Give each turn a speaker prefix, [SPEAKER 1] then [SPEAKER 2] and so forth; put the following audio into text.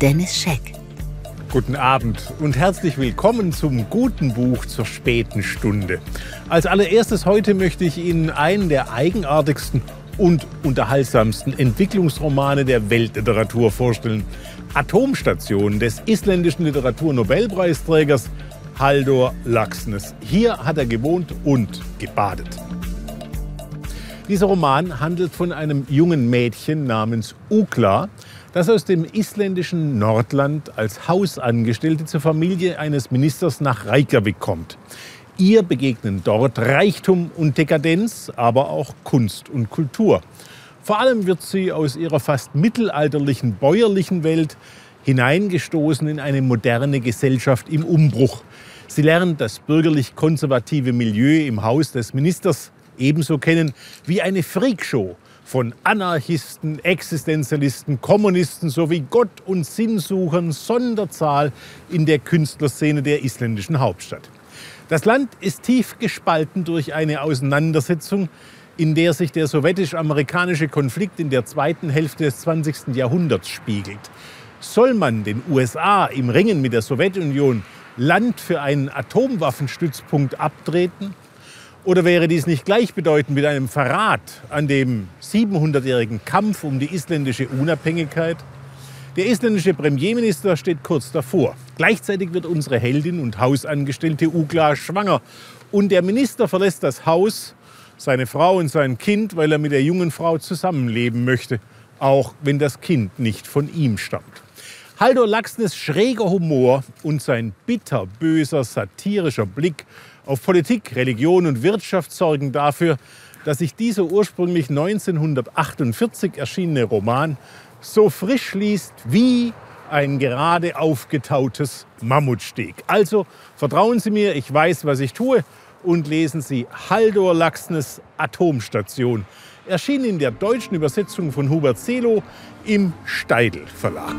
[SPEAKER 1] Dennis Scheck.
[SPEAKER 2] Guten Abend und herzlich willkommen zum guten Buch zur späten Stunde. Als allererstes heute möchte ich Ihnen einen der eigenartigsten und unterhaltsamsten Entwicklungsromane der Weltliteratur vorstellen. Atomstation des isländischen Literaturnobelpreisträgers Haldor Laxness. Hier hat er gewohnt und gebadet. Dieser Roman handelt von einem jungen Mädchen namens Ukla, das aus dem isländischen Nordland als Hausangestellte zur Familie eines Ministers nach Reykjavik kommt. Ihr begegnen dort Reichtum und Dekadenz, aber auch Kunst und Kultur. Vor allem wird sie aus ihrer fast mittelalterlichen bäuerlichen Welt hineingestoßen in eine moderne Gesellschaft im Umbruch. Sie lernt das bürgerlich-konservative Milieu im Haus des Ministers ebenso kennen wie eine Freakshow von Anarchisten, Existenzialisten, Kommunisten sowie Gott- und Sinnsuchern Sonderzahl in der Künstlerszene der isländischen Hauptstadt. Das Land ist tief gespalten durch eine Auseinandersetzung, in der sich der sowjetisch-amerikanische Konflikt in der zweiten Hälfte des 20. Jahrhunderts spiegelt. Soll man den USA im Ringen mit der Sowjetunion Land für einen Atomwaffenstützpunkt abtreten? Oder wäre dies nicht gleichbedeutend mit einem Verrat an dem 700-jährigen Kampf um die isländische Unabhängigkeit? Der isländische Premierminister steht kurz davor. Gleichzeitig wird unsere Heldin und Hausangestellte Ugla schwanger. Und der Minister verlässt das Haus, seine Frau und sein Kind, weil er mit der jungen Frau zusammenleben möchte, auch wenn das Kind nicht von ihm stammt. Haldor Laxnes schräger Humor und sein bitterböser satirischer Blick auf Politik, Religion und Wirtschaft sorgen dafür, dass sich dieser ursprünglich 1948 erschienene Roman so frisch liest wie ein gerade aufgetautes Mammutsteg. Also vertrauen Sie mir, ich weiß, was ich tue und lesen Sie Haldor Laxnes Atomstation. Erschien in der deutschen Übersetzung von Hubert Selo im Steidel Verlag.